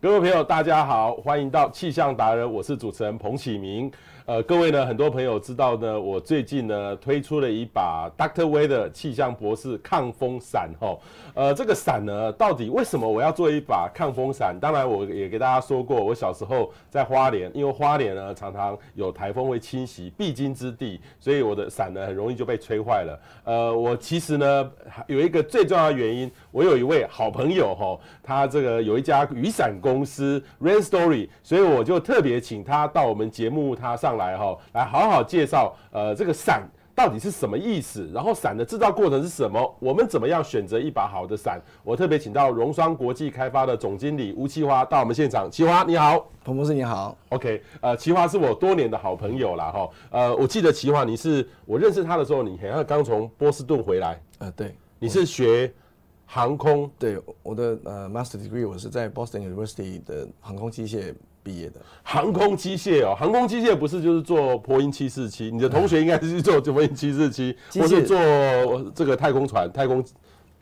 各位朋友，大家好，欢迎到气象达人，我是主持人彭启明。呃，各位呢，很多朋友知道呢，我最近呢推出了一把 Doctor Weather 气象博士抗风伞哈。呃，这个伞呢，到底为什么我要做一把抗风伞？当然，我也给大家说过，我小时候在花莲，因为花莲呢常常有台风会侵袭，必经之地，所以我的伞呢很容易就被吹坏了。呃，我其实呢有一个最重要的原因，我有一位好朋友哈，他这个有一家雨伞公司 Rain Story，所以我就特别请他到我们节目他上。来哈，来好好介绍呃这个伞到底是什么意思，然后伞的制造过程是什么，我们怎么样选择一把好的伞？我特别请到荣双国际开发的总经理吴奇华到我们现场。奇华你好，彭博士你好，OK，呃，奇华是我多年的好朋友啦哈，呃，我记得奇华你是我认识他的时候，你好像刚从波士顿回来，呃，对，你是学航空，对，我的呃 Master Degree 我是在 Boston University 的航空机械。毕业的航空机械哦，航空机械不是就是做波音七四七？你的同学应该是做波音七四七，或是做这个太空船、太空。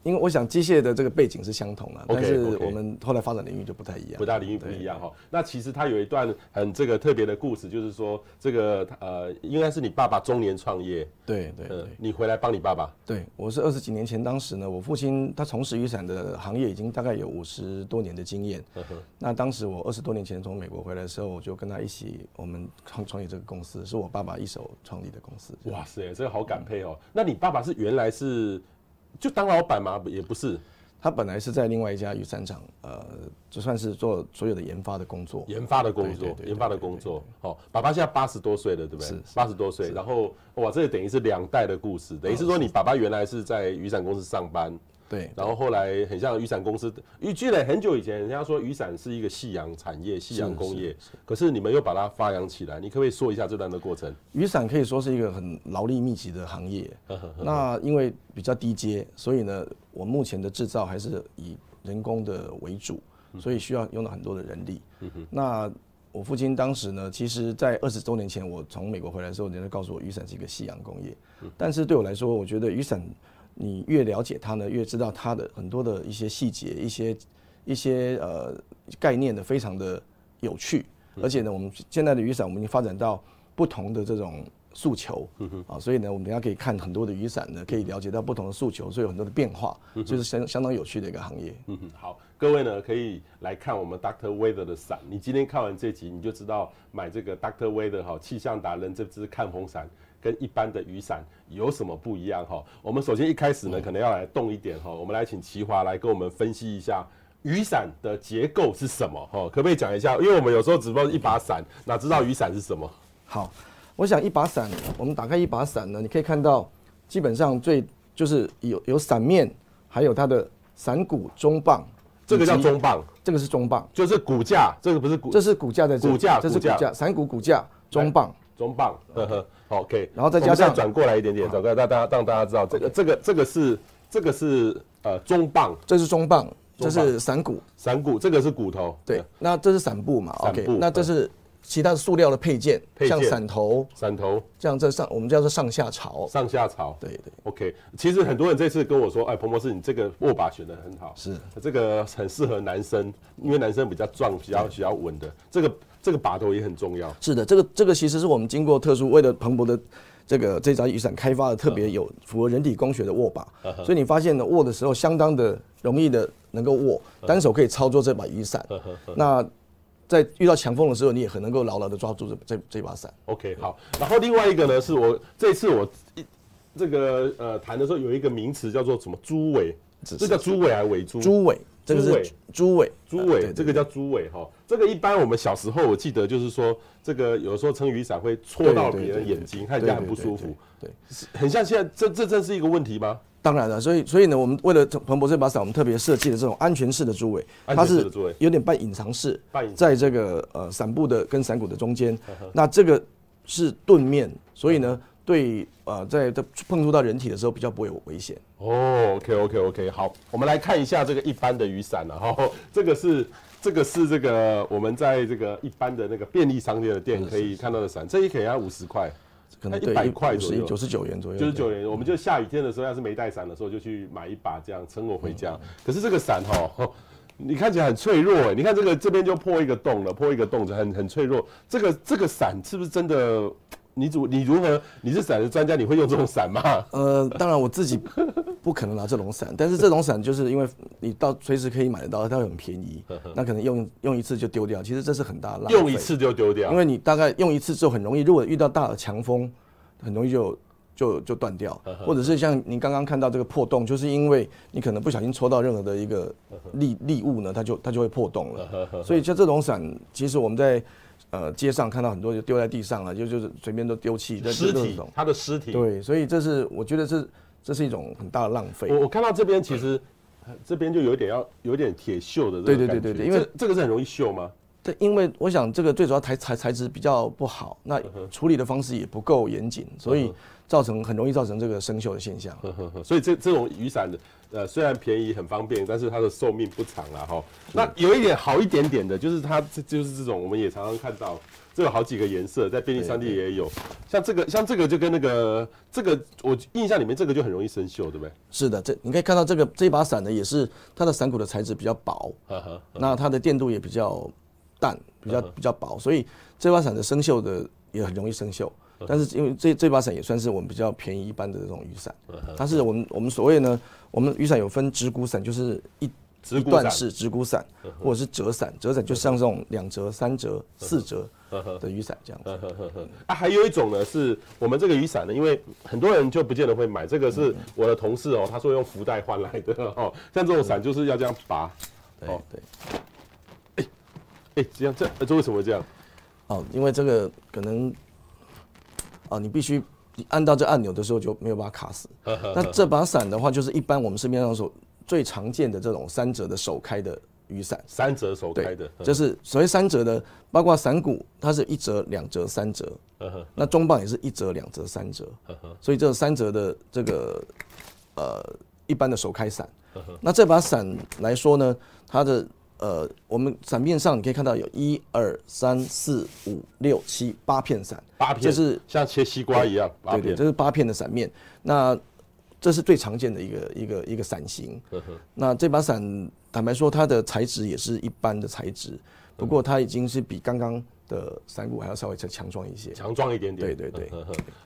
因为我想机械的这个背景是相同的，但是我们后来发展领域就不太一样，不大领域不一样哈。那其实他有一段很这个特别的故事，就是说这个呃，应该是你爸爸中年创业，对对对，你回来帮你爸爸。对，我是二十几年前，当时呢，我父亲他从事雨伞的行业已经大概有五十多年的经验。那当时我二十多年前从美国回来的时候，我就跟他一起，我们创创业这个公司，是我爸爸一手创立的公司。哇塞，这个好感佩哦。那你爸爸是原来是？就当老板嘛？也不是，他本来是在另外一家雨伞厂，呃，就算是做所有的研发的工作，研发的工作，研发的工作。好，爸爸现在八十多岁了，对不对？是八十多岁。然后哇，这个等于是两代的故事，等于是说你爸爸原来是在雨伞公司上班。对，然后后来很像雨伞公司，因为记得很久以前，人家说雨伞是一个夕阳产业、夕阳工业，可是你们又把它发扬起来，你可不可以说一下这段的过程？雨伞可以说是一个很劳力密集的行业，那因为比较低阶，所以呢，我目前的制造还是以人工的为主，所以需要用到很多的人力。那我父亲当时呢，其实在二十多年前我从美国回来的时候，人家告诉我雨伞是一个夕阳工业，但是对我来说，我觉得雨伞。你越了解它呢，越知道它的很多的一些细节、一些一些呃概念呢，非常的有趣。而且呢，我们现在的雨伞，我们已经发展到不同的这种诉求，啊，所以呢，我们等下可以看很多的雨伞呢，可以了解到不同的诉求，所以有很多的变化，就是相相当有趣的一个行业。嗯哼，好，各位呢可以来看我们 Doctor Weather 的伞。你今天看完这集，你就知道买这个 Doctor Weather 哈气象达人这支看风伞。跟一般的雨伞有什么不一样哈？我们首先一开始呢，可能要来动一点哈。我们来请齐华来跟我们分析一下雨伞的结构是什么哈？可不可以讲一下？因为我们有时候只不过一把伞，哪知道雨伞是什么？好，我想一把伞，我们打开一把伞呢，你可以看到，基本上最就是有有伞面，还有它的伞骨、中棒。这个叫中棒，这个是中棒，就是骨架。这个不是骨，这是骨架的骨架，这是骨架，伞骨骨架，中棒。中棒，呵呵，OK，然后再加上转过来一点点，转过来，让大家让大家知道，这个这个这个是这个是呃中棒，这是中棒，这是伞骨，伞骨，这个是骨头，对，那这是伞布嘛，OK，那这是其他的塑料的配件，像伞头，伞头，这样这上我们叫做上下槽，上下槽，对对，OK，其实很多人这次跟我说，哎，彭博士，你这个握把选的很好，是，这个很适合男生，因为男生比较壮，比较比较稳的，这个。这个把头也很重要。是的，这个这个其实是我们经过特殊为了蓬勃的这个这张雨伞开发的特别有符合人体工学的握把，所以你发现呢，握的时候相当的容易的能够握，单手可以操作这把雨伞。那在遇到强风的时候，你也很能够牢牢的抓住这这这把伞。OK，好。然后另外一个呢，是我这次我一这个呃谈的时候有一个名词叫做什么猪尾，这叫猪尾还是尾猪？猪尾。这个是猪尾，猪尾，这个叫猪尾哈。这个一般我们小时候我记得就是说，这个有时候撑雨伞会戳到别人眼睛，看起来很不舒服。对，很像现在这这真是一个问题吗？当然了，所以所以呢，我们为了彭博这把伞，我们特别设计了这种安全式的猪尾，它是有点半隐藏式，在这个呃伞部的跟伞骨的中间。那这个是盾面，所以呢。对，呃，在在碰触到人体的时候比较不会有危险。哦，OK OK OK，好，我们来看一下这个一般的雨伞了哈，这个是这个是这个我们在这个一般的那个便利商店的店可以看到的伞，这一可能要五十块，可能一百块左右，九十九元左右，九十九元。我们就下雨天的时候，要是没带伞的时候，就去买一把这样撑我回家。可是这个伞哈，你看起来很脆弱哎，你看这个这边就破一个洞了，破一个洞子很很脆弱。这个这个伞是不是真的？你怎你如何？你是伞的专家，你会用这种伞吗？呃，当然我自己不可能拿这种伞，但是这种伞就是因为你到随时可以买得到，它会很便宜，那可能用用一次就丢掉，其实这是很大的浪费。用一次就丢掉，因为你大概用一次之后很容易，如果遇到大的强风，很容易就就就断掉，或者是像您刚刚看到这个破洞，就是因为你可能不小心戳到任何的一个利利物呢，它就它就会破洞了。所以像这种伞，其实我们在。呃，街上看到很多就丢在地上了，就就是随便都丢弃，尸体，他的尸体。对，所以这是我觉得这这是一种很大的浪费。我我看到这边其实这边就有点要有点铁锈的。对对对对对，因为这个是很容易锈吗？对，因为我想这个最主要材材材质比较不好，那处理的方式也不够严谨，所以造成很容易造成这个生锈的现象。所以这这种雨伞的。呃，虽然便宜很方便，但是它的寿命不长了哈。那有一点好一点点的，就是它这就是这种，我们也常常看到，这有好几个颜色，在便利商店也有。像这个，像这个就跟那个这个，我印象里面这个就很容易生锈，对不对？是的，这你可以看到这个这把伞呢，也是它的伞骨的材质比较薄，那它的电镀也比较淡，比较比较薄，所以这把伞的生锈的也很容易生锈。但是因为这这把伞也算是我们比较便宜一般的这种雨伞，它是我们我们所谓呢，我们雨伞有分直骨伞，就是一一段式直骨伞，或者是折伞，折伞就像这种两折、三折、四折的雨伞这样子。啊，还有一种呢，是我们这个雨伞呢，因为很多人就不见得会买，这个是我的同事哦，他说用福袋换来的 哦，像这种伞就是要这样拔，哦。对，哎哎这样这这为什么会这样？哦，因为这个可能。啊，你必须按到这按钮的时候就没有办法卡死。那这把伞的话，就是一般我们市面上所最常见的这种三折的手开的雨伞。三折手开的，就是所谓三折的，包括伞骨，它是一折、两折、三折。那中棒也是一折、两折、三折。所以这三折的这个呃一般的手开伞。那这把伞来说呢，它的。呃，我们伞面上你可以看到有一二三四五六七八片伞，八片，这是像切西瓜一样，八片，对对，这是八片的伞面。那这是最常见的一个一个一个伞型。那这把伞，坦白说，它的材质也是一般的材质，不过它已经是比刚刚的伞骨还要稍微再强壮一些，强壮一点点。对对对，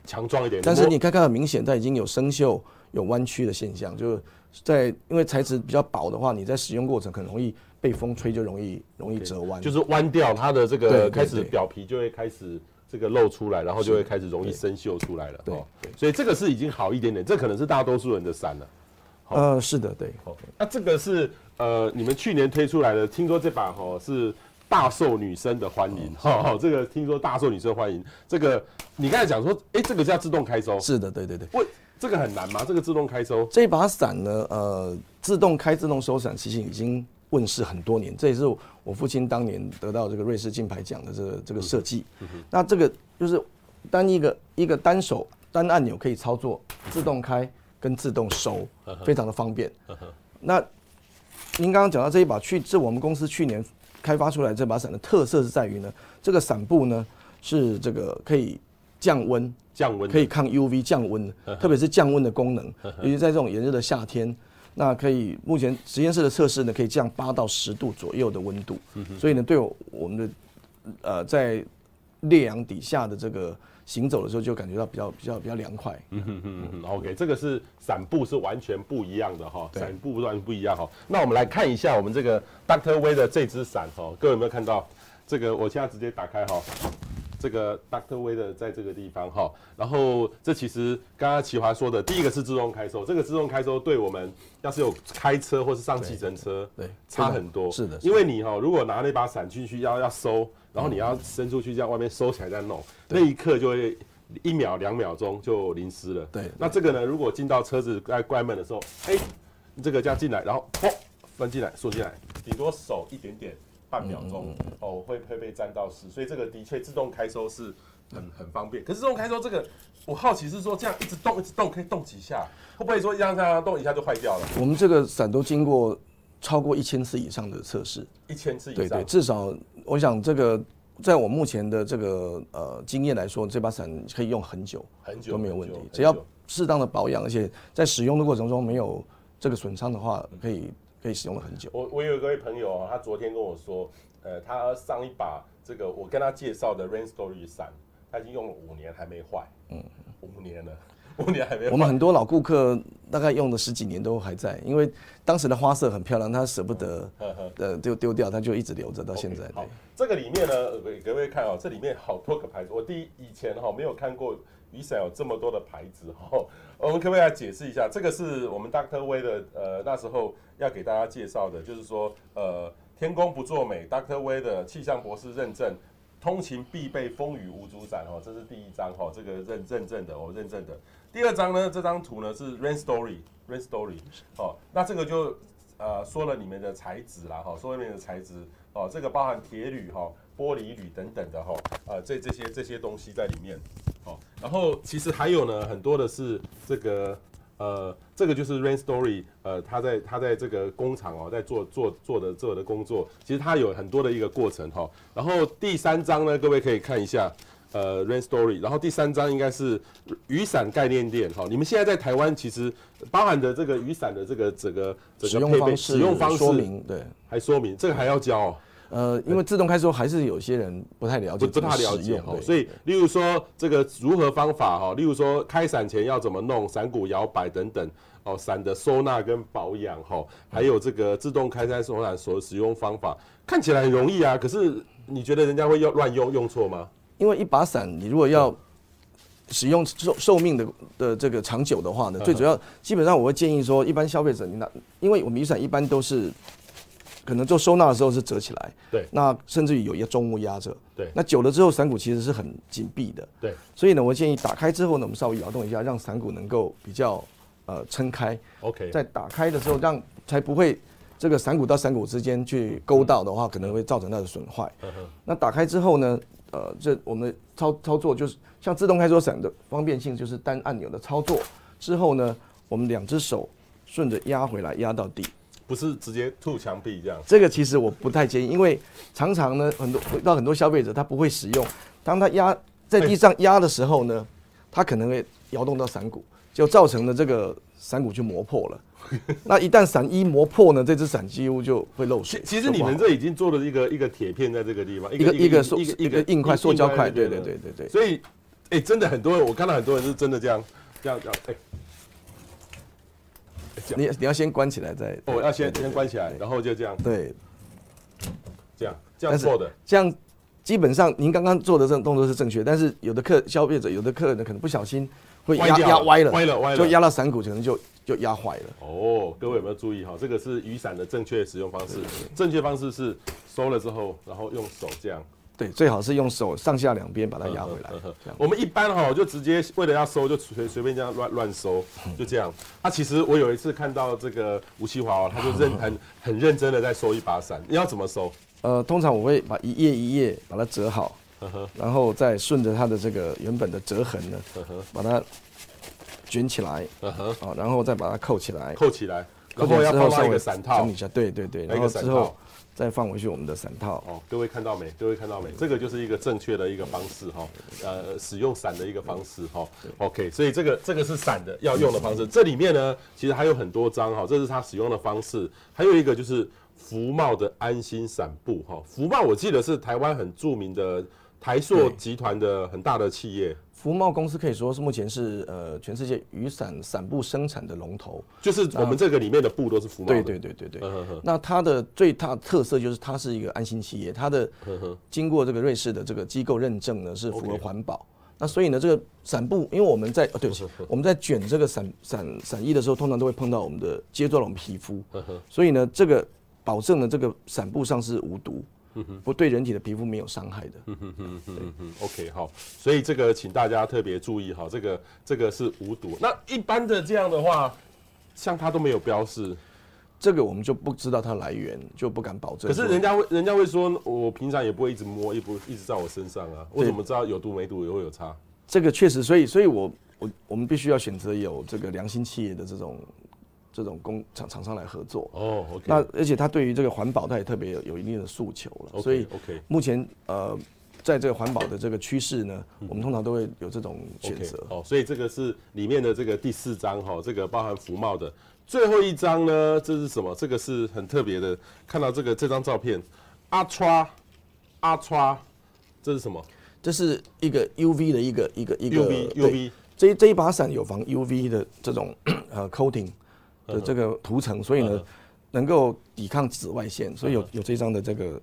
强壮一点点。但是你看看很明显，它已经有生锈、有弯曲的现象，就是在因为材质比较薄的话，你在使用过程很容易。被风吹就容易容易折弯就是弯掉它的这个开始表皮就会开始这个露出来，然后就会开始容易生锈出来了。对，所以这个是已经好一点点，这可能是大多数人的伞了。呃，是的，对。那这个是呃你们去年推出来的，听说这把哦是大受女生的欢迎。好，这个听说大受女生欢迎。这个你刚才讲说，哎，这个叫自动开收。是的，对对对。喂，这个很难吗？这个自动开收？这把伞呢，呃，自动开自动收伞，其实已经。问世很多年，这也是我父亲当年得到这个瑞士金牌奖的这个这个设计。那这个就是单一个一个单手单按钮可以操作，自动开跟自动收，非常的方便。那您刚刚讲到这一把去，是我们公司去年开发出来这把伞的特色是在于呢，这个伞布呢是这个可以降温，降温可以抗 UV 降温，特别是降温的功能，尤其在这种炎热的夏天。那可以，目前实验室的测试呢，可以降八到十度左右的温度，所以呢，对我们的呃在烈阳底下的这个行走的时候，就感觉到比较比较比较凉快。嗯哼哼哼，OK，这个是散步是完全不一样的哈，伞布完全不一样哈。那我们来看一下我们这个 Dr. Way 的这支伞哈，各位有没有看到？这个我现在直接打开哈。这个 Dr. Way 的在这个地方哈，然后这其实刚刚奇华说的，第一个是自动开收，这个自动开收对我们要是有开车或是上计程车，对，差很多。是的，因为你哈，如果拿那把伞进去要要收，然后你要伸出去，在外面收起来再弄，那一刻就会一秒两秒钟就淋湿了。对，那这个呢，如果进到车子在关门的时候，哎，这个这样进来，然后砰翻进来缩进来，顶多手一点点。半秒钟哦，会会被沾到湿，所以这个的确自动开收是很很方便。可是自动开收这个，我好奇是说这样一直动一直动可以动几下，会不会说这样这样动一下就坏掉了？我们这个伞都经过超过一千次以上的测试，一千次以上，对对，至少我想这个在我目前的这个呃经验来说，这把伞可以用很久很久都没有问题，只要适当的保养，而且在使用的过程中没有这个损伤的话，可以。可以使用了很久。我我有一位朋友啊，他昨天跟我说，呃，他上一把这个我跟他介绍的 Rain Story 伞，他已经用了五年还没坏，嗯，五年了。五年还没。我们很多老顾客大概用了十几年都还在，因为当时的花色很漂亮，他舍不得，呃，就丢掉，他就一直留着到现在。Okay, 好，这个里面呢，给各位看哦，这里面好多个牌子。我第一以前哈没有看过雨伞有这么多的牌子哈。我们可不可以来解释一下？这个是我们 Dr. Way 的呃那时候要给大家介绍的，就是说呃天公不作美，Dr. Way 的气象博士认证，通勤必备风雨无阻伞哦，这是第一张哈，这个认认证的哦，认证的。第二张呢，这张图呢是 Rain Story，Rain Story，哦，那这个就呃说了里面的材质啦，哈，说里面的材质，哦，这个包含铁铝哈、玻璃铝等等的哈，呃，这这些这些东西在里面，哦，然后其实还有呢，很多的是这个呃，这个就是 Rain Story，呃，他在他在这个工厂哦，在做做做的做的工作，其实它有很多的一个过程哈。然后第三张呢，各位可以看一下。呃，Rain Story，然后第三张应该是雨伞概念店，哈，你们现在在台湾其实包含的这个雨伞的这个整个整个配备使用方式，说明对，还说明这个还要教哦。呃，因为自动开锁还是有些人不太了解，不不太了解哈，所以例如说这个如何方法哈，例如说开伞前要怎么弄，伞骨摇摆等等哦，伞的收纳跟保养哈，还有这个自动开伞收伞所使用方法，看起来很容易啊，可是你觉得人家会用乱用用错吗？因为一把伞，你如果要使用寿寿命的的这个长久的话呢，最主要基本上我会建议说，一般消费者你拿，因为我们雨伞一般都是可能做收纳的时候是折起来，对，那甚至于有一个重物压着，对，那久了之后伞骨其实是很紧闭的，对，所以呢，我建议打开之后呢，我们稍微摇动一下，让伞骨能够比较呃撑开，OK，在打开的时候让才不会这个伞骨到伞骨之间去勾到的话，可能会造成它的损坏。那打开之后呢？呃，这我们的操操作就是像自动开锁伞的方便性，就是单按钮的操作之后呢，我们两只手顺着压回来，压到底，不是直接吐墙壁这样。这个其实我不太建议，因为常常呢，很多回到很多消费者他不会使用，当他压在地上压的时候呢，他可能会摇动到伞骨，就造成了这个伞骨就磨破了。那一旦伞衣磨破呢，这只伞几乎就会漏水。其实你们这已经做了一个一个铁片在这个地方，一个一个一个一个硬块塑胶块，对对对对对。所以，哎，真的很多人，我看到很多人是真的这样这样这样，哎，你你要先关起来再，我要先先关起来，然后就这样，对，这样这样做的，这样基本上您刚刚做的这种动作是正确，但是有的客消费者有的客人呢可能不小心会压压歪了，歪了歪了，就压到伞骨，可能就。就压坏了哦，各位有没有注意哈？这个是雨伞的正确使用方式。正确方式是收了之后，然后用手这样。对，最好是用手上下两边把它压回来。我们一般哈就直接为了要收，就随随便这样乱乱收，就这样。那其实我有一次看到这个吴其华哦，他就认很很认真的在收一把伞。你要怎么收？呃，通常我会把一页一页把它折好，然后再顺着它的这个原本的折痕呢，把它。卷起来，嗯哼，好，然后再把它扣起来，扣起来，然后要放一个伞套，整理一下，对对对，然后之后再放回去我们的伞套。哦，各位看到没？各位看到没？这个就是一个正确的一个方式哈，呃，使用伞的一个方式哈。OK，所以这个这个是伞的要用的方式。这里面呢，其实还有很多张哈，这是它使用的方式。还有一个就是福茂的安心伞布哈，福茂我记得是台湾很著名的台塑集团的很大的企业。福茂公司可以说是目前是呃全世界雨伞伞布生产的龙头，就是我们这个里面的布都是福茂的。对对对对对。那它的最大特色就是它是一个安心企业，它的经过这个瑞士的这个机构认证呢是符合环保。那所以呢这个伞布，因为我们在哦对不起，我们在卷这个伞伞伞衣的时候，通常都会碰到我们的接触到我们皮肤，所以呢这个保证呢这个伞布上是无毒。不对人体的皮肤没有伤害的。嗯哼哼哼哼，OK 好，所以这个请大家特别注意哈，这个这个是无毒。那一般的这样的话，像它都没有标示，这个我们就不知道它来源，就不敢保证。可是人家会人家会说，我平常也不会一直摸，也不一直在我身上啊，我怎么知道有毒没毒也会有差？这个确实，所以所以我我我们必须要选择有这个良心企业的这种。这种工厂厂商来合作。哦，OK，那而且他对于这个环保，他也特别有有一定的诉求了，okay, 所以 OK，目前呃，在这个环保的这个趋势呢，我们通常都会有这种选择。哦，所以这个是里面的这个第四张哈，这个包含福茂的。最后一张呢，这是什么？这个是很特别的，看到这个这张照片，Ultra Ultra，这是什么？这是一个 UV 的一个一个一个 UV UV，这这一把伞有防 UV 的这种呃 coating 的这个涂层，所以呢，能够抵抗紫外线，所以有有这张的这个。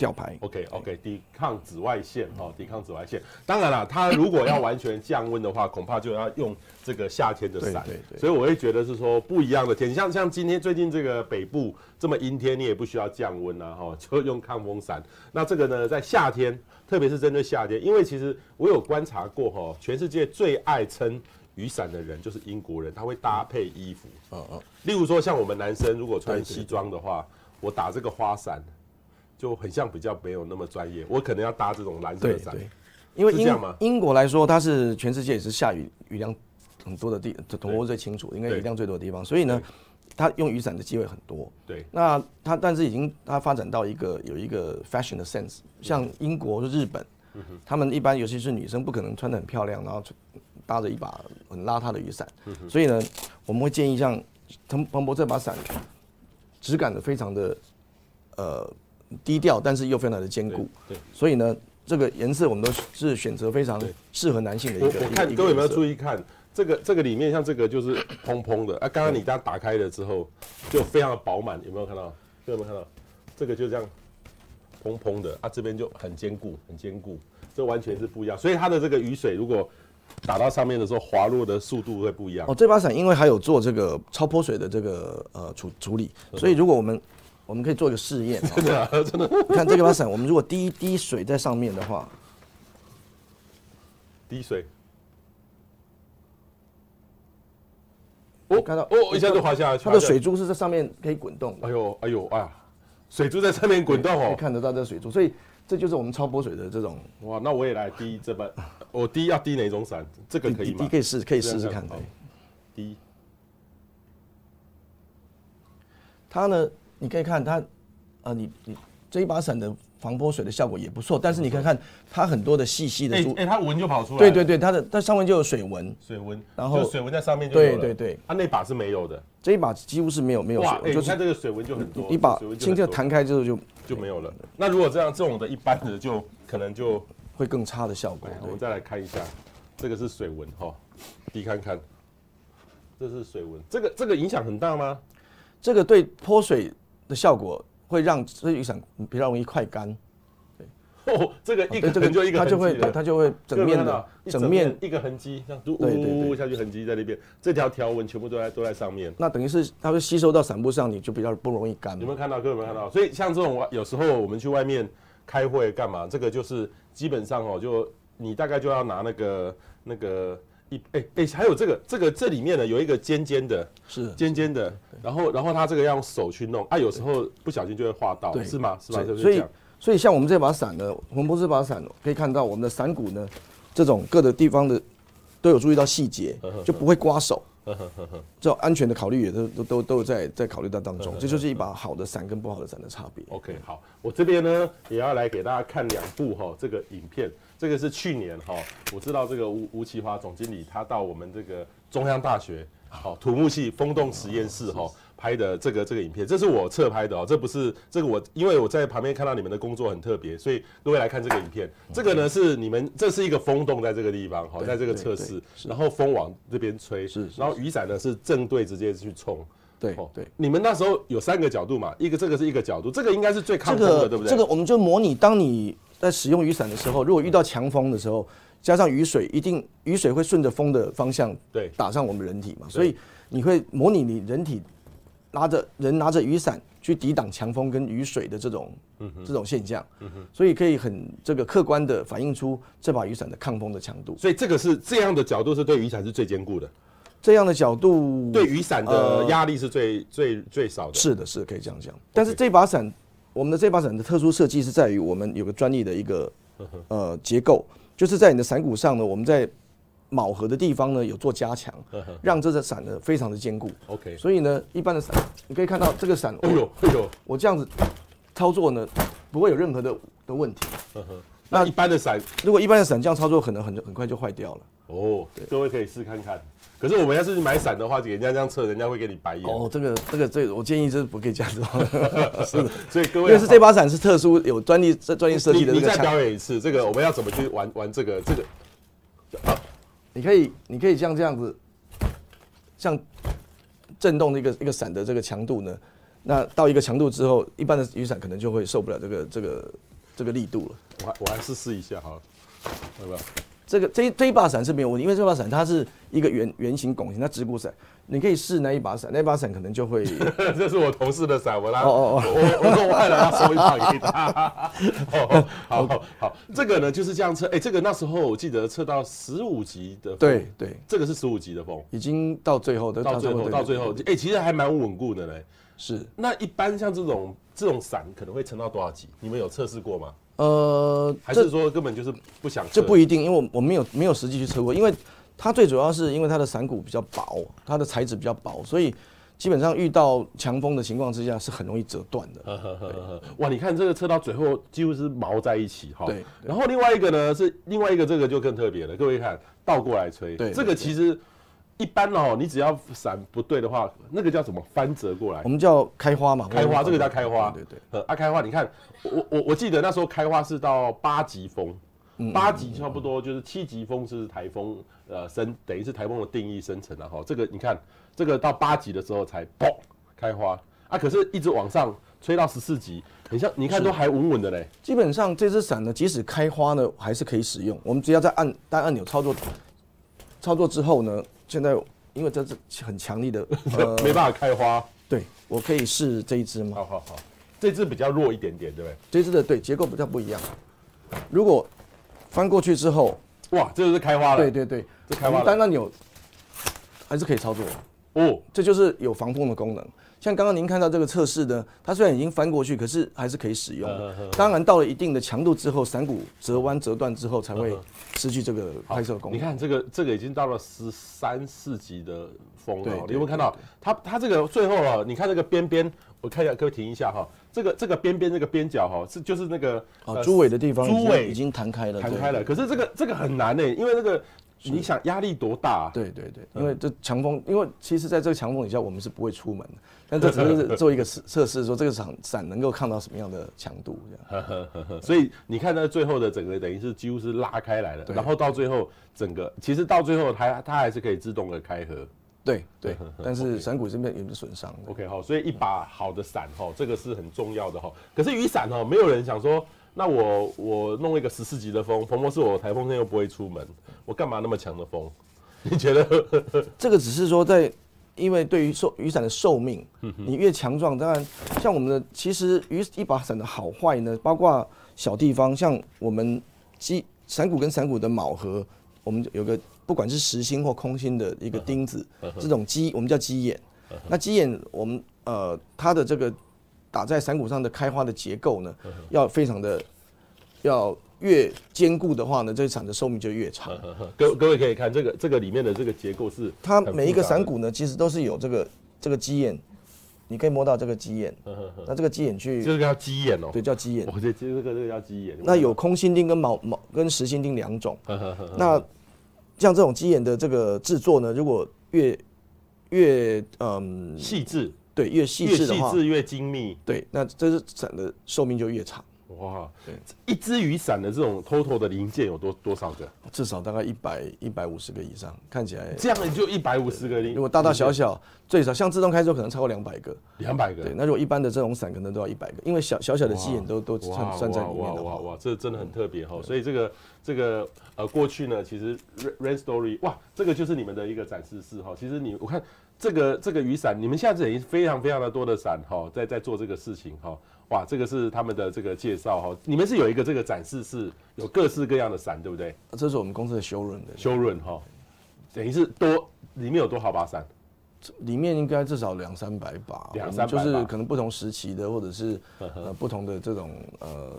吊牌，OK OK，抵抗紫外线哦，抵抗紫外线。当然了，它如果要完全降温的话，恐怕就要用这个夏天的伞。对对。所以我会觉得是说不一样的天，像像今天最近这个北部这么阴天，你也不需要降温啊，哈，就用抗风伞。那这个呢，在夏天，特别是针对夏天，因为其实我有观察过哈，全世界最爱撑雨伞的人就是英国人，他会搭配衣服。嗯嗯。例如说，像我们男生如果穿西装的话，我打这个花伞。就很像比较没有那么专业，我可能要搭这种蓝色的伞，因为英英国来说，它是全世界也是下雨雨量很多的地，统计最清楚，应该雨量最多的地方，所以呢，他用雨伞的机会很多。对，那他但是已经他发展到一个有一个 fashion 的 sense，像英国、日本，他们一般尤其是女生不可能穿的很漂亮，然后搭着一把很邋遢的雨伞，所以呢，我们会建议像彭彭博这把伞，质感的非常的呃。低调，但是又非常的坚固。对，所以呢，这个颜色我们都是选择非常适合男性的一个。我看各位有没有注意看这个这个里面，像这个就是蓬蓬的啊。刚刚你刚打开了之后，就非常的饱满，有没有看到？有没有看到？这个就这样蓬蓬的啊，这边就很坚固，很坚固。这完全是不一样。所以它的这个雨水如果打到上面的时候，滑落的速度会不一样。哦，这把伞因为还有做这个超泼水的这个呃处处理，所以如果我们我们可以做一个试验，真的真的。你看这把伞，我们如果滴一滴水在上面的话，滴水，哦，看到哦，一下就滑下去。它的水珠是在上面可以滚动。哎呦哎呦哎呀，水珠在上面滚动哦，可以看得到这水珠，所以这就是我们超波水的这种。哇，那我也来滴这把，我滴要滴哪种伞？这个可以吗？滴可以试，可以试试看。滴，它呢？你可以看它，呃，你你这一把伞的防泼水的效果也不错，但是你看看它很多的细细的珠，哎，它纹就跑出来。对对对，它的它上面就有水纹。水纹，然后水纹在上面就对对对，它那把是没有的，这一把几乎是没有没有水纹，就看这个水纹就很多。一把轻轻弹开之后就就没有了。那如果这样这种的一般的就可能就会更差的效果。我们再来看一下，这个是水纹哈，你看看，这是水纹，这个这个影响很大吗？这个对泼水的效果。会让这雨伞比较容易快干，对，哦，这个一个这个就一个它就会它就会整面的整面一个痕迹，像嘟呜下去痕迹在那边，这条条纹全部都在都在上面。那等于是它会吸收到伞布上，你就比较不容易干。有没有看到？各位有没有看到？所以像这种有时候我们去外面开会干嘛，这个就是基本上哦，就你大概就要拿那个那个。一哎哎，还有这个这个这里面呢有一个尖尖的，是尖尖的，然后然后它这个要用手去弄啊，有时候不小心就会划到，是吗？是吧？所以所以像我们这把伞呢，我们这把伞可以看到我们的伞骨呢，这种各的地方的都有注意到细节，就不会刮手。这种安全的考虑也都都都都有在在考虑到当中，这就是一把好的伞跟不好的伞的差别。OK，好，我这边呢也要来给大家看两部哈这个影片。这个是去年哈，我知道这个吴吴奇华总经理他到我们这个中央大学好土木系风洞实验室哈拍的这个这个影片，这是我侧拍的哦，这不是这个我因为我在旁边看到你们的工作很特别，所以各位来看这个影片。这个呢是你们这是一个风洞在这个地方哈，在这个测试，然后风往这边吹，是，然后雨伞呢是正对直接去冲。对对，你们那时候有三个角度嘛，一个这个是一个角度，这个应该是最抗风的，对不对？这个我们就模拟当你。在使用雨伞的时候，如果遇到强风的时候，加上雨水，一定雨水会顺着风的方向对打上我们人体嘛，所以你会模拟你人体拿着人拿着雨伞去抵挡强风跟雨水的这种这种现象，所以可以很这个客观的反映出这把雨伞的抗风的强度。所以这个是这样的角度是对雨伞是最坚固的，这样的角度对雨伞的压力是最最最少的。是的，是可以这样讲。但是这把伞。我们的这把伞的特殊设计是在于我们有个专利的一个呃结构，就是在你的伞骨上呢，我们在铆合的地方呢有做加强，让这个伞呢非常的坚固。OK，所以呢，一般的伞你可以看到这个伞，哎呦哎呦，我这样子操作呢不会有任何的的问题。那一般的伞，如果一般的伞这样操作，可能很很快就坏掉了。哦，各位可以试看看。可是我们要是买伞的话，给人家这样测，人家会给你白眼。哦，这个这个这个，我建议这不可以这样子。是的，所以各位，因为是这把伞是特殊有专利专专业设计的。你再表演一次，这个我们要怎么去玩玩这个这个？你可以你可以像这样子，像震动的一个一个伞的这个强度呢，那到一个强度之后，一般的雨伞可能就会受不了这个这个这个力度了。我还我还是试一下好了，要不要？这个这这一把伞是没有问题，因为这把伞它是一个圆圆形拱形，它直骨伞，你可以试那一把伞，那把伞可能就会。这是我同事的伞，我来，哦哦哦，我我说我爱了，要收一把给他。哦，好好好，这个呢就是这样测，哎，这个那时候我记得测到十五级的风，对对，这个是十五级的风，已经到最后的，到最后到最后，哎，其实还蛮稳固的嘞。是，那一般像这种这种伞可能会撑到多少级？你们有测试过吗？呃，还是说根本就是不想测？这不一定，因为我我没有没有实际去测过，因为它最主要是因为它的伞骨比较薄，它的材质比较薄，所以基本上遇到强风的情况之下是很容易折断的。呵呵呵呵。哇，你看这个车到最后几乎是毛在一起哈。对。然后另外一个呢是另外一个这个就更特别了，各位看倒过来吹，对，这个其实。一般哦，你只要伞不对的话，那个叫什么翻折过来？我们叫开花嘛，开花，这个叫开花。对对，对。呃，啊，开花，你看，我我我记得那时候开花是到八级风，八级差不多就是七级风是台风，呃，生等于是台风的定义生成了哈。这个你看，这个到八级的时候才嘣开花啊，可是一直往上吹到十四级，很像你看都还稳稳的嘞。基本上这只伞呢，即使开花呢，还是可以使用。我们只要在按单按钮操作，操作之后呢。现在因为这是很强力的，呃，没办法开花。对，我可以试这一支吗？好好好，这支比较弱一点点，对不对？这支的对结构比较不一样。如果翻过去之后，哇，这就是开花了。对对对，这开花了。单按钮还是可以操作。哦，这就是有防风的功能。像刚刚您看到这个测试呢，它虽然已经翻过去，可是还是可以使用的。当然到了一定的强度之后，伞骨折弯折断之后，才会失去这个拍摄功能。你看这个这个已经到了十三四级的风了，你有没有看到？它它这个最后啊，你看这个边边，我看一下，各位停一下哈，这个这个边边这个边角哈，是就是那个啊猪尾的地方，猪尾已经弹开了，弹开了。可是这个这个很难呢，因为那个。你想压力多大啊？对对对，因为这强风，因为其实在这个强风底下，我们是不会出门的。但这只是做一个测测试，说这个伞伞能够抗到什么样的强度这样。所以你看，那最后的整个等于是几乎是拉开来了，然后到最后整个其实到最后它它还是可以自动的开合。对对，但是 伞骨这边有点损伤。OK 好，所以一把好的伞哈，这个是很重要的哈。可是雨伞哈，没有人想说。那我我弄一个十四级的风，彭博是，我台风天又不会出门，我干嘛那么强的风？你觉得？这个只是说在，因为对于寿雨伞的寿命，你越强壮，当然像我们的其实雨一把伞的好坏呢，包括小地方，像我们机伞骨跟伞骨的卯合，我们有个不管是实心或空心的一个钉子，这种机我们叫机眼，那机眼我们呃它的这个。打在伞骨上的开花的结构呢，要非常的要越坚固的话呢，这一伞的寿命就越长。各各位可以看这个这个里面的这个结构是，它每一个伞骨呢，其实都是有这个这个鸡眼，你可以摸到这个鸡眼。那这个鸡眼去，这个叫鸡眼哦，对，叫鸡眼。我这这个这个叫鸡眼。那有空心钉跟毛毛跟实心钉两种。那像这种鸡眼的这个制作呢，如果越越嗯细致。对，越细致的话，越细致越精密。对，那这是伞的寿命就越长。哇，对，一只雨伞的这种 total 的零件有多多少个？至少大概一百一百五十个以上，看起来这样你就一百五十个零。如果大大小小，最少像自动开锁可能超过两百个。两百个。对，那如果一般的这种伞可能都要一百个，因为小小小的鸡眼都都算算在里面的。哇哇哇，这真的很特别哈。所以这个这个呃过去呢，其实 Rain Story 哇，这个就是你们的一个展示室哈。其实你我看。这个这个雨伞，你们现在已经非常非常的多的伞哈，在在做这个事情哈，哇，这个是他们的这个介绍哈。你们是有一个这个展示室，有各式各样的伞，对不对？这是我们公司的 showroom 的 showroom 哈，等于是多里面有多少把伞？里面应该至少两三百把，两三百把，就是可能不同时期的，或者是呃不同的这种呃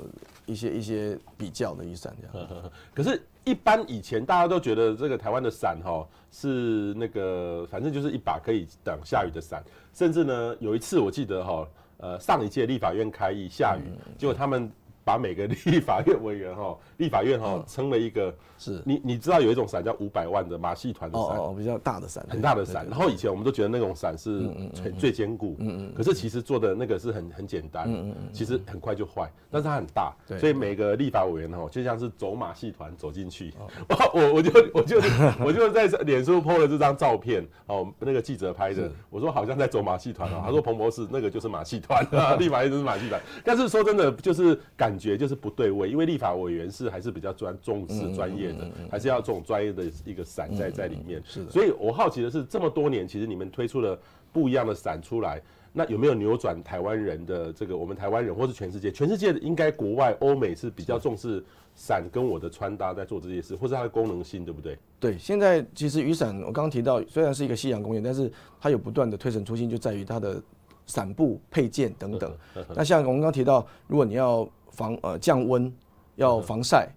一些一些比较的雨伞这样。可是。一般以前大家都觉得这个台湾的伞哈是那个，反正就是一把可以挡下雨的伞。甚至呢，有一次我记得哈，呃，上一届立法院开议下雨，结果他们把每个立法院委员哈，立法院哈撑了一个，是。你你知道有一种伞叫五百万的马戏团的伞，哦，比较大的伞，很大的伞。然后以前我们都觉得那种伞是最最坚固，嗯嗯，可是其实做的那个是很很简单，嗯嗯，其实很快就坏，但是它很大，所以每个立法委员哈就像是走马戏团走进去，我我我就我就我就在脸书 po 了这张照片，哦，那个记者拍的，我说好像在走马戏团啊，他说彭博士那个就是马戏团啊，立法院就是马戏团，但是说真的就是感觉就是不对位，因为立法委员是还是比较专重视专业的，还是要这种专业的一个伞在在里面。是的，所以我好奇的是，这么多年其实你们推出了不一样的伞出来，那有没有扭转台湾人的这个我们台湾人，或是全世界？全世界应该国外欧美是比较重视伞跟我的穿搭在做这件事，或是它的功能性，对不对？对，现在其实雨伞我刚刚提到，虽然是一个夕阳工业，但是它有不断的推陈出新，就在于它的伞布配件等等。那像我们刚刚提到，如果你要防呃降温，要防晒，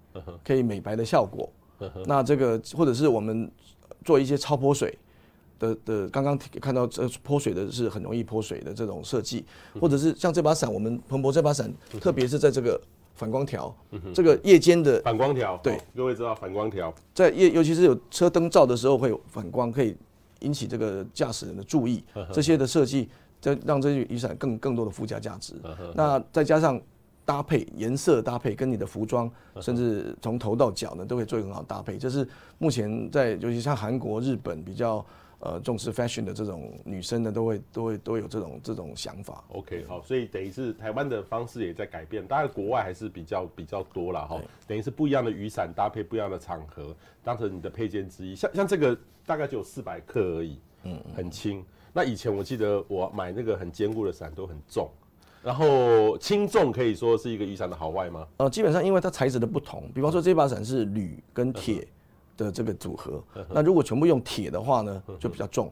可以美白的效果。那这个或者是我们做一些超泼水的的，刚刚看到这泼水的是很容易泼水的这种设计，或者是像这把伞，我们彭博这把伞，特别是在这个反光条，这个夜间的反光条，对，各位知道反光条。在夜，尤其是有车灯照的时候会有反光，可以引起这个驾驶人的注意，这些的设计，这让这些雨伞更更多的附加价值。那再加上。搭配颜色搭配跟你的服装，甚至从头到脚呢，都可以做一个很好搭配。这是目前在，尤其像韩国、日本比较呃重视 fashion 的这种女生呢，都会都会都有这种这种想法。OK，好，所以等于是台湾的方式也在改变，当然国外还是比较比较多了哈。等于是不一样的雨伞搭配不一样的场合，当成你的配件之一。像像这个大概只有四百克而已，嗯，很轻。那以前我记得我买那个很坚固的伞都很重。然后轻重可以说是一个雨伞的好坏吗？呃，基本上因为它材质的不同，比方说这把伞是铝跟铁的这个组合，那如果全部用铁的话呢，就比较重。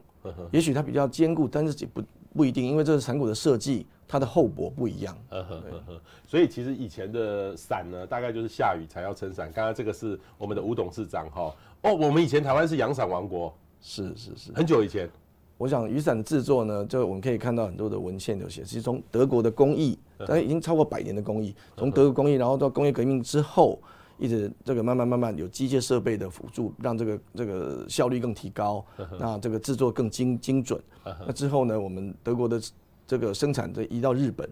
也许它比较坚固，但是也不不一定，因为这是伞骨的设计，它的厚薄不一样。呵呵呵所以其实以前的伞呢，大概就是下雨才要撑伞。刚刚这个是我们的吴董事长哈。哦，我们以前台湾是阳伞王国，是是是，很久以前。我想雨伞的制作呢，就我们可以看到很多的文献有写，其实从德国的工艺，它已经超过百年的工艺，从德国工艺，然后到工业革命之后，一直这个慢慢慢慢有机械设备的辅助，让这个这个效率更提高，那这个制作更精精准。那之后呢，我们德国的这个生产再移到日本，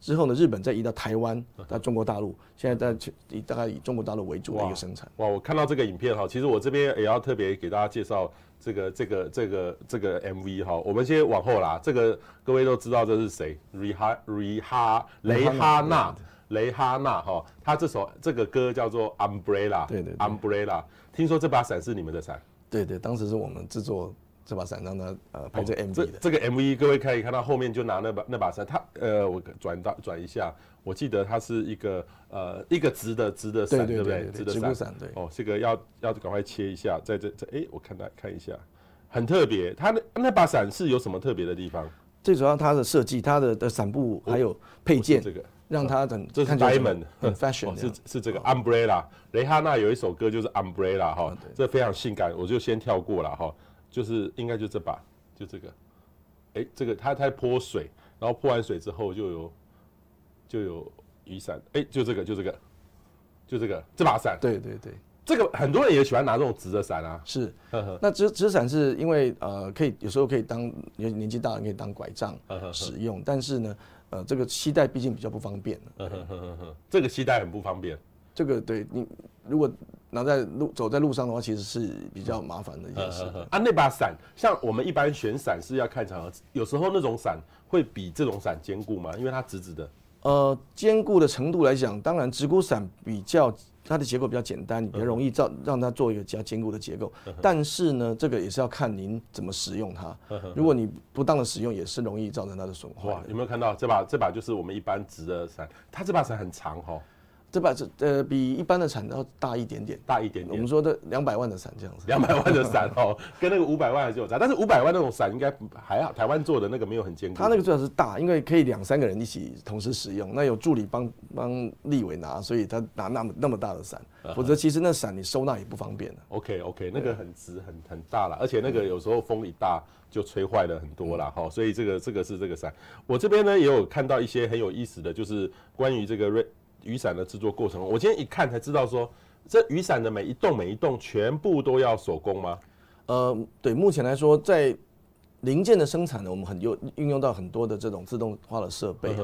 之后呢，日本再移到台湾，到中国大陆，现在在以大概以中国大陆为主的一个生产。哇，我看到这个影片哈，其实我这边也要特别给大家介绍。这个这个这个这个 MV 哈，我们先往后啦。这个各位都知道这是谁？瑞哈瑞哈雷哈娜雷哈娜哈，他这首这个歌叫做 Umbrella，对对，Umbrella。听说这把伞是你们的伞？对对，当时是我们制作这把伞，让他呃拍这 MV 的。这个 MV 各位可以看到后面就拿那把那把伞，他呃我转到转一下。我记得它是一个呃一个直的直的伞，对不对？直的伞，对。哦，这个要要赶快切一下，在这这哎，我看它看一下，很特别。它那那把伞是有什么特别的地方？最主要它的设计，它的的伞布还有配件，这个让它很这是 diamond 很 fashion，是是这个 umbrella。蕾哈娜有一首歌就是 umbrella 哈，这非常性感，我就先跳过了哈，就是应该就这把，就这个，哎，这个它它泼水，然后泼完水之后就有。就有雨伞，哎、欸，就这个，就这个，就这个，这把伞。对对对，这个很多人也喜欢拿这种直的伞啊。是，呵呵那直直伞是因为呃，可以有时候可以当年年纪大了可以当拐杖使用，但是呢，呃，这个携带毕竟比较不方便。呵呵呵呵这个携带很不方便。这个对你如果拿在路走在路上的话，其实是比较麻烦的一件事。啊，那把伞像我们一般选伞是要看场合，有时候那种伞会比这种伞坚固吗？因为它直直的。呃，坚固的程度来讲，当然直骨伞比较它的结构比较简单，你比较容易造让它做一个比较坚固的结构。但是呢，这个也是要看您怎么使用它。如果你不当的使用，也是容易造成它的损坏。哇，有没有看到这把？这把就是我们一般直的伞，它这把伞很长哈。这把这呃比一般的伞要大一点点，大一点点。我们说的两百万的伞这样子，两百万的伞哦，跟那个五百万还是有差。但是五百万那种伞应该还好，台湾做的那个没有很坚固。它那个最好是大，因为可以两三个人一起同时使用。那有助理帮帮立委拿，所以他拿那么那么大的伞，否则其实那伞你收纳也不方便。OK OK，那个很直很很大了，而且那个有时候风一大就吹坏了很多了哈。所以这个这个是这个伞。我这边呢也有看到一些很有意思的就是关于这个瑞。雨伞的制作过程。我今天一看才知道说，这雨伞的每一栋每一栋全部都要手工吗？呃，对，目前来说在。零件的生产呢，我们很有运用到很多的这种自动化的设备，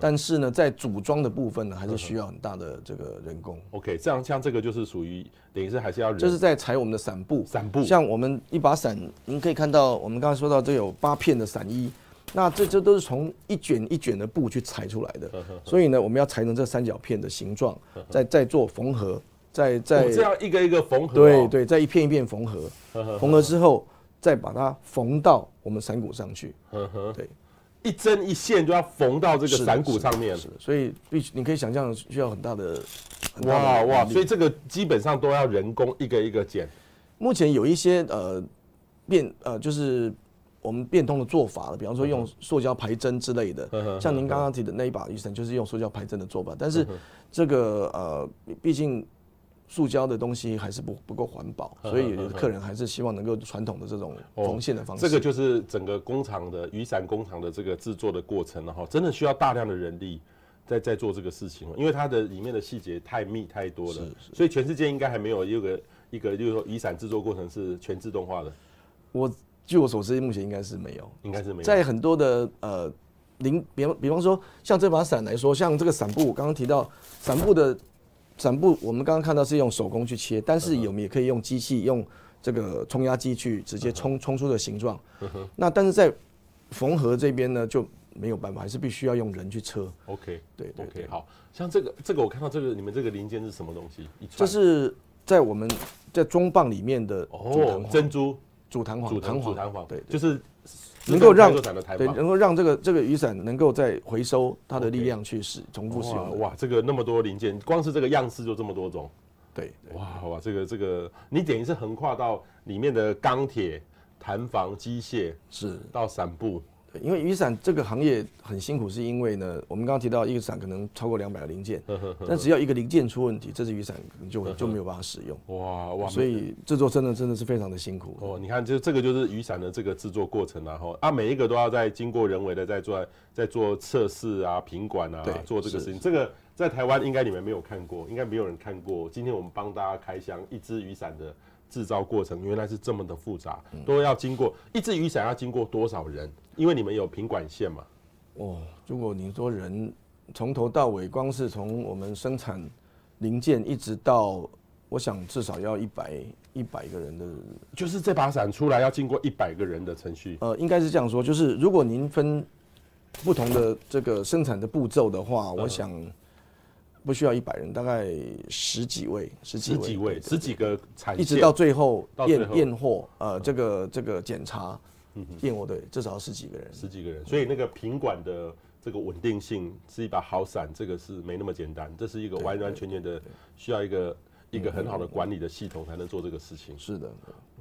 但是呢，在组装的部分呢，还是需要很大的这个人工。OK，这样像这个就是属于等于是还是要人。这是在裁我们的伞布，伞布。像我们一把伞，您可以看到，我们刚才说到这有八片的伞衣，那这这都是从一卷一卷的布去裁出来的。所以呢，我们要裁成这三角片的形状，再再做缝合，再再这样一个一个缝合。对对，再一片一片缝合，缝合之后。再把它缝到我们伞骨上去，对，一针一线就要缝到这个伞骨上面，所以必须你可以想象需要很大的，哇哇，所以这个基本上都要人工一个一个剪。目前有一些呃变呃就是我们变通的做法了，比方说用塑胶排针之类的，像您刚刚提的那一把雨伞就是用塑胶排针的做法，但是这个呃毕竟。塑胶的东西还是不不够环保，所以客人还是希望能够传统的这种缝线的方式。哦，这个就是整个工厂的雨伞工厂的这个制作的过程了哈，真的需要大量的人力在在做这个事情，因为它的里面的细节太密太多了，所以全世界应该还没有一个一个就是说雨伞制作过程是全自动化的。我据我所知，目前应该是没有，应该是没有。在很多的呃零，比方比方说像这把伞来说，像这个伞布，我刚刚提到伞布的。伞布我们刚刚看到是用手工去切，但是我们也可以用机器用这个冲压机去直接冲冲出的形状。那但是在缝合这边呢就没有办法，还是必须要用人去车。OK，对对对，好像这个这个我看到这个你们这个零件是什么东西？这是在我们在中棒里面的哦珍珠主弹簧，主弹簧，主弹簧对，就是。能够让对，能够让这个这个雨伞能够再回收它的力量去使重复使用。哇，这个那么多零件，光是这个样式就这么多种。对，哇哇，这个这个，你等于是横跨到里面的钢铁、弹簧、机械，是到伞布。对，因为雨伞这个行业很辛苦，是因为呢，我们刚刚提到一个伞可能超过两百个零件，但只要一个零件出问题，这支雨伞可能就就没有办法使用。哇哇，所以制作真的真的是非常的辛苦。哦，你看，就这个就是雨伞的这个制作过程，然后啊，每一个都要在经过人为的在做在做测试啊、品管啊，做这个事情。这个在台湾应该你们没有看过，应该没有人看过。今天我们帮大家开箱一支雨伞的。制造过程原来是这么的复杂，都要经过一只雨伞要经过多少人？因为你们有品管线嘛。哦，如果你说人从头到尾，光是从我们生产零件一直到，我想至少要一百一百个人的，就是这把伞出来要经过一百个人的程序。呃，应该是这样说，就是如果您分不同的这个生产的步骤的话，我想。不需要一百人，大概十几位，十几位，十几位，十几个产线，一直到最后验验货，呃，这个这个检查，验货对，至少要十几个人，十几个人。所以那个品管的这个稳定性是一把好伞，这个是没那么简单，这是一个完完全全的需要一个一个很好的管理的系统才能做这个事情。是的，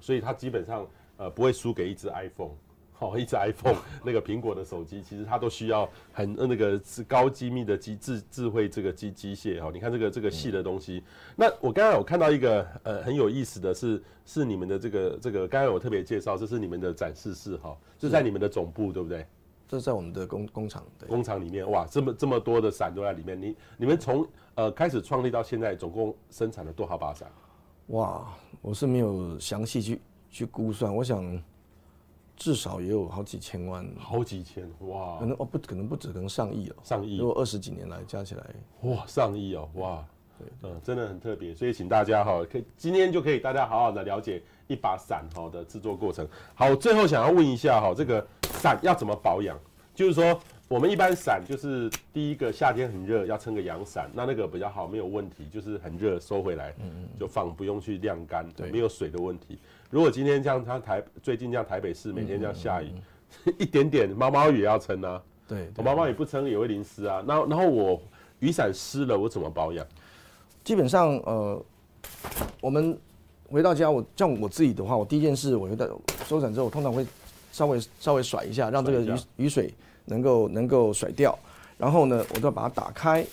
所以它基本上呃不会输给一只 iPhone。好，一只 iPhone 那个苹果的手机，其实它都需要很那个是高机密的机智智慧这个机机械哈。你看这个这个细的东西。那我刚刚有看到一个呃很有意思的是，是你们的这个这个刚刚我特别介绍，这是你们的展示室哈，就在你们的总部对不对？这是在我们的工工厂，工厂里面哇，这么这么多的伞都在里面。你你们从呃开始创立到现在，总共生产了多少把伞？哇，我是没有详细去去估算，我想。至少也有好几千万，好几千哇！可能哦不，可能不止，可能上亿了。上亿，如果二十几年来加起来，哇，上亿哦，哇，对，嗯，真的很特别。所以请大家哈，可以今天就可以大家好好的了解一把伞哈的制作过程。好，最后想要问一下哈，这个伞要怎么保养？就是说，我们一般伞就是第一个夏天很热，要撑个阳伞，那那个比较好，没有问题，就是很热收回来，嗯就放，不用去晾干，对没有水的问题。如果今天像它台最近像台北市每天这样下雨，一点点毛毛雨也要撑啊。对，我毛毛雨不撑也会淋湿啊。那然后我雨伞湿了，我怎么保养？基本上呃，我们回到家，我像我自己的话，我第一件事，我觉得收伞之后，我通常会稍微稍微甩一下，让这个雨雨水能够能够甩掉。然后呢，我就把它打开，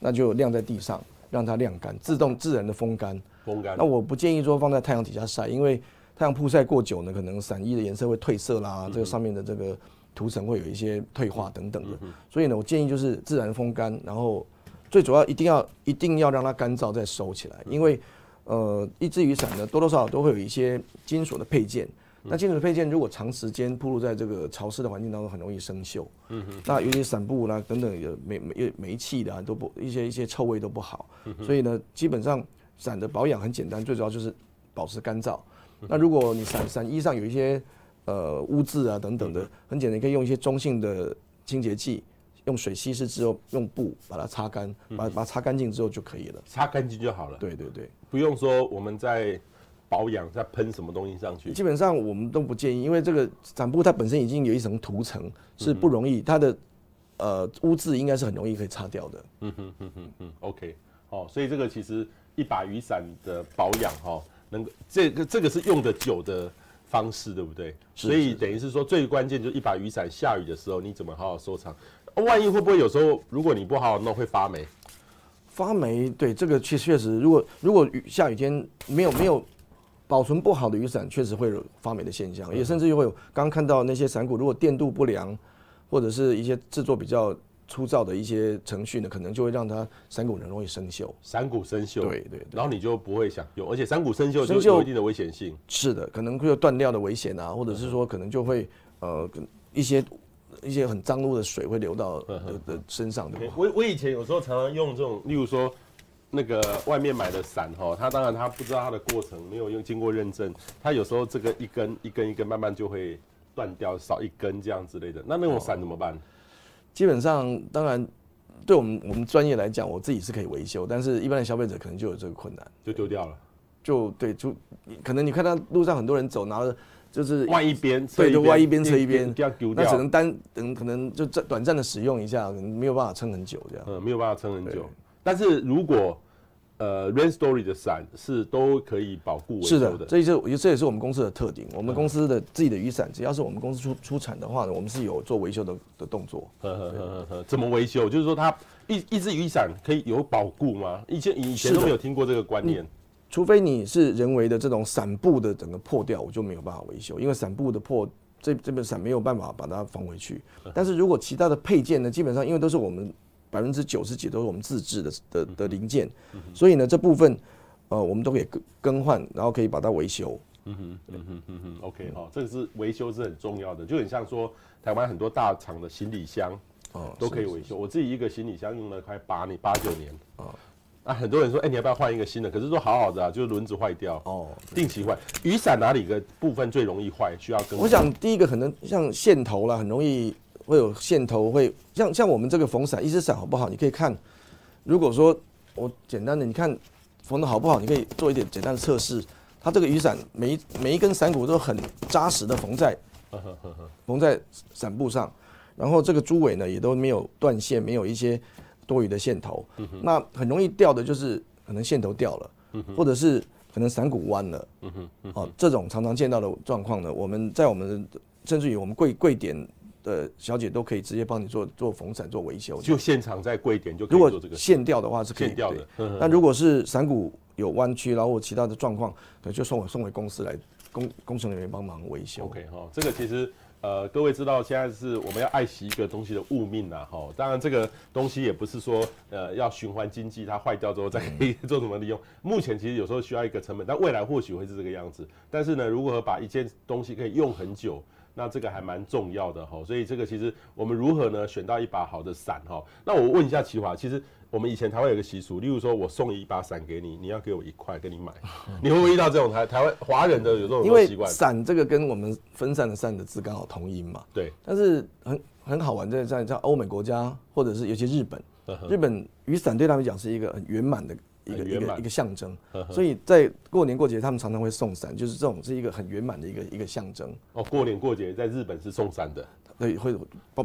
那就晾在地上，让它晾干，自动自然的风干。风干。那我不建议说放在太阳底下晒，因为太阳曝晒过久呢，可能伞衣的颜色会褪色啦，这个上面的这个涂层会有一些退化等等的。所以呢，我建议就是自然风干，然后最主要一定要一定要让它干燥再收起来，因为呃一支雨伞呢多多少少都会有一些金属的配件。那金属配件如果长时间暴露在这个潮湿的环境当中，很容易生锈。嗯哼。那尤其伞布啦等等有煤煤煤气的、啊、都不一些一些臭味都不好。嗯。所以呢，基本上伞的保养很简单，最主要就是保持干燥。那如果你伞伞衣上有一些呃污渍啊等等的，很简单，可以用一些中性的清洁剂，用水稀释之后，用布把它擦干，把把它擦干净之后就可以了。擦干净就好了。对对对，不用说我们在。保养再喷什么东西上去？基本上我们都不建议，因为这个伞布它本身已经有一层涂层，是不容易，它的呃污渍应该是很容易可以擦掉的。嗯哼嗯哼嗯，OK，哦，所以这个其实一把雨伞的保养哈，能够这个这个是用得久的方式，对不对？所以等于是说最关键就是一把雨伞下雨的时候你怎么好好收藏？万一会不会有时候如果你不好好弄会发霉？发霉，对这个确确实，如果如果雨下雨天没有没有。保存不好的雨伞确实会有发霉的现象，也甚至于会有刚刚看到那些伞骨，如果电镀不良，或者是一些制作比较粗糙的一些程序呢，可能就会让它伞骨很容易生锈。伞骨生锈，对对，然后你就不会想有，而且伞骨生锈就有一定的危险性。是的，可能会有断掉的危险啊，或者是说可能就会呃一些一些很脏污的水会流到的的身上的。我我以前有时候常常用这种，例如说。那个外面买的伞哈，它当然它不知道它的过程，没有用经过认证，它有时候这个一根一根一根慢慢就会断掉，少一根这样之类的。那那种伞怎么办？基本上，当然对我们我们专业来讲，我自己是可以维修，但是一般的消费者可能就有这个困难，就丢掉了。就对，就可能你看到路上很多人走，拿了就是外一边，对，就外一边车一边，那只能单等可能就短短暂的使用一下，可能没有办法撑很久这样。嗯，没有办法撑很久。但是如果呃，Rain Story 的伞是都可以保护维修的。是的，这也是这也是我们公司的特点。我们公司的自己的雨伞，只要是我们公司出出产的话呢，我们是有做维修的的动作。呵呵呵呵呵，怎么维修？就是说，它一一只雨伞可以有保固吗？以前以前都没有听过这个观念。除非你是人为的这种伞布的整个破掉，我就没有办法维修，因为伞布的破，这这本伞没有办法把它缝回去。但是如果其他的配件呢，基本上因为都是我们。百分之九十几都是我们自制的的的零件，所以呢，这部分呃我们都可以更更换，然后可以把它维修。嗯哼，嗯哼，嗯哼，OK 哦，这个是维修是很重要的，就很像说台湾很多大厂的行李箱哦都可以维修。我自己一个行李箱用了快八年八九年啊，那很多人说哎、欸、你要不要换一个新的？可是说好好的啊，就是轮子坏掉哦，定期换。雨伞哪里个部分最容易坏？需要更？我想第一个可能像线头啦，很容易。会有线头，会像像我们这个缝伞，一只伞好不好？你可以看，如果说我简单的，你看缝的好不好？你可以做一点简单的测试。它这个雨伞每一每一根伞骨都很扎实的缝在 缝在伞布上，然后这个猪尾呢也都没有断线，没有一些多余的线头。那很容易掉的就是可能线头掉了，或者是可能伞骨弯了。哦，这种常常见到的状况呢，我们在我们甚至于我们柜柜点。的小姐都可以直接帮你做做缝伞做维修，就现场在柜点就可以做这个。线掉的话是可以掉的，那如果是伞骨有弯曲，然后其他的状况，可能就送我送回公司来工工程人员帮忙维修。OK 哈，这个其实呃各位知道现在是我们要爱惜一个东西的物命呐哈，当然这个东西也不是说呃要循环经济，它坏掉之后再可以 做什么利用。目前其实有时候需要一个成本，但未来或许会是这个样子。但是呢，如何把一件东西可以用很久？那这个还蛮重要的哈，所以这个其实我们如何呢选到一把好的伞哈？那我问一下奇华，其实我们以前台湾有个习俗，例如说我送一把伞给你，你要给我一块跟你买，你会不会遇到这种台台湾华人的有这种习惯？因为伞这个跟我们分散的散的字刚好同音嘛。对。但是很很好玩，在在在欧美国家或者是尤其日本，日本雨伞对他们讲是一个很圆满的。一个一个一个象征，所以在过年过节他们常常会送伞，就是这种是一个很圆满的一个一个象征。哦，过年过节在日本是送伞的，对，会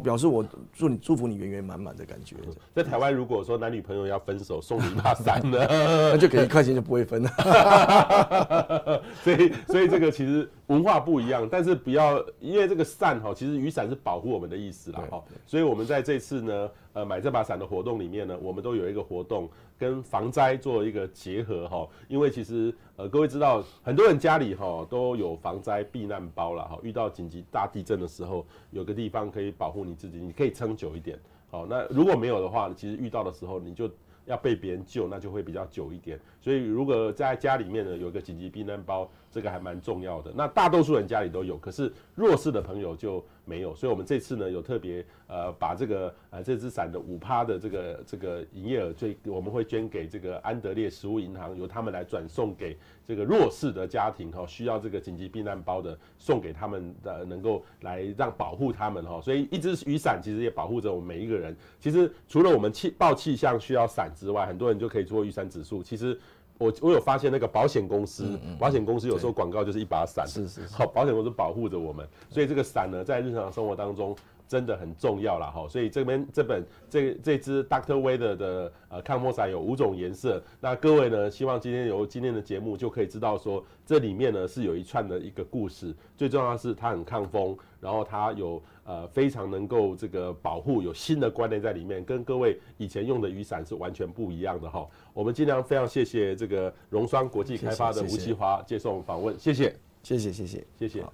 表示我祝你祝福你圆圆满满的感觉。在台湾如果说男女朋友要分手，送你一把伞呢，那就给一块钱就不会分了。所以所以这个其实文化不一样，但是不要因为这个伞哈，其实雨伞是保护我们的意思啦哈。所以我们在这次呢，呃，买这把伞的活动里面呢，我们都有一个活动。跟防灾做一个结合哈，因为其实呃各位知道，很多人家里哈都有防灾避难包了哈，遇到紧急大地震的时候，有个地方可以保护你自己，你可以撑久一点。好，那如果没有的话，其实遇到的时候你就要被别人救，那就会比较久一点。所以如果在家里面呢，有一个紧急避难包，这个还蛮重要的。那大多数人家里都有，可是弱势的朋友就没有。所以我们这次呢，有特别呃把这个呃这支伞的五趴的这个这个营业额，最我们会捐给这个安德烈食物银行，由他们来转送给这个弱势的家庭哈，需要这个紧急避难包的，送给他们的，能够来让保护他们哈。所以一支雨伞其实也保护着我们每一个人。其实除了我们气报气象需要伞之外，很多人就可以做雨伞指数。其实。我我有发现那个保险公司，保险公司有时候广告就是一把伞，是是，好，保险公司保护着我们，所以这个伞呢，在日常生活当中真的很重要了哈。所以这边这本这这支 Doctor Weather 的呃抗风伞有五种颜色，那各位呢，希望今天由今天的节目就可以知道说，这里面呢是有一串的一个故事，最重要的是它很抗风，然后它有。呃，非常能够这个保护，有新的观念在里面，跟各位以前用的雨伞是完全不一样的哈。我们尽量非常谢谢这个荣双国际开发的吴其华接受我们访问，谢谢，谢谢，谢谢，谢谢。